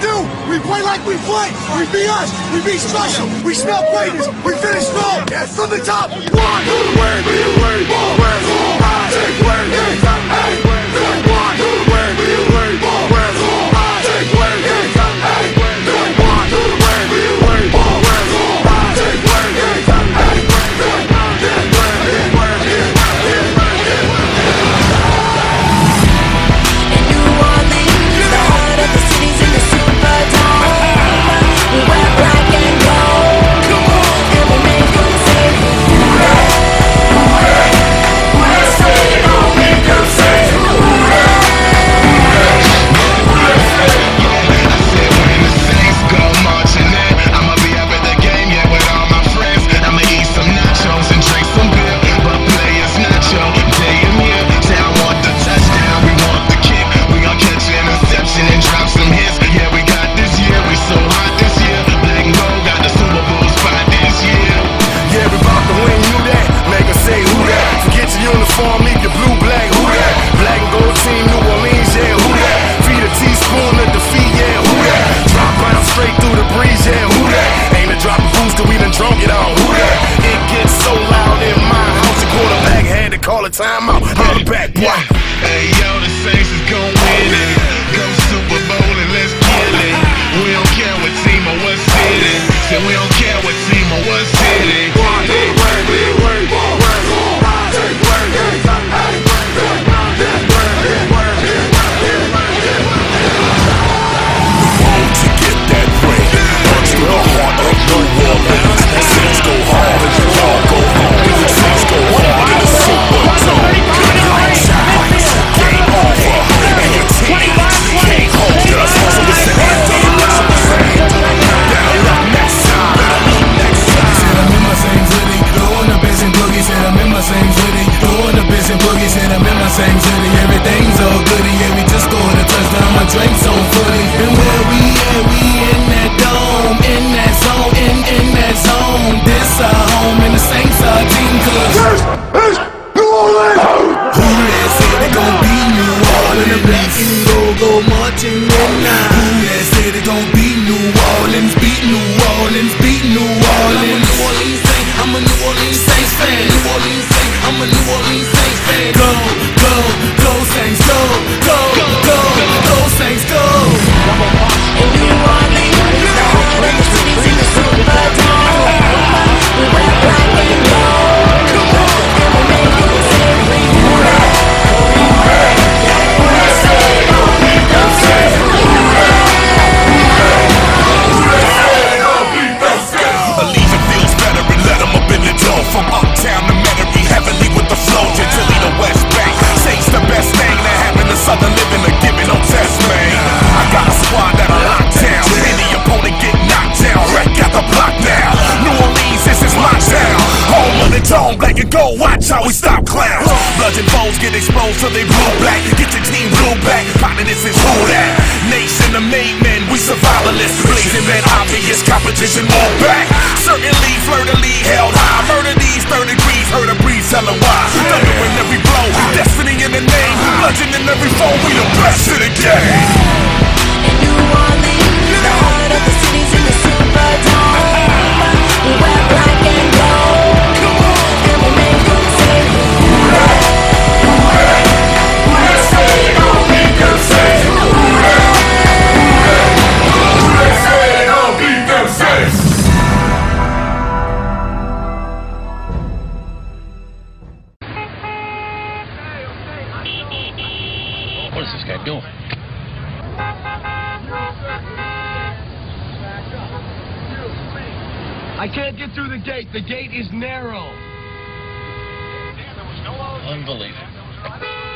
do. We play like we play. We be us. We be special. We smell greatness. We finish strong. Yes, from the top. One, two, three. a timeout. I'm back, boy. Hey, yo, the Saints is gon' win it. Go Super Bowl and let's kill it. We don't care what team or what city. Say we don't care what team or what city. my same city. Doing the bits boogies and I'm in my same city. Everything's okay. go. Watch how we stop clowns. Bloods and bones get exposed till they blue black. Get your team blue back. Finding this is Who Dat? Nation of made men, we survivalists. Blazing man, obvious competition more back. Certainly, flirt lead held high. Murder these third degrees, heard a breeze telling why. Thunder in every blow, destiny in the name. Bludgeon in every phone, we the best in the game. I can't get through the gate. The gate is narrow. Unbelievable.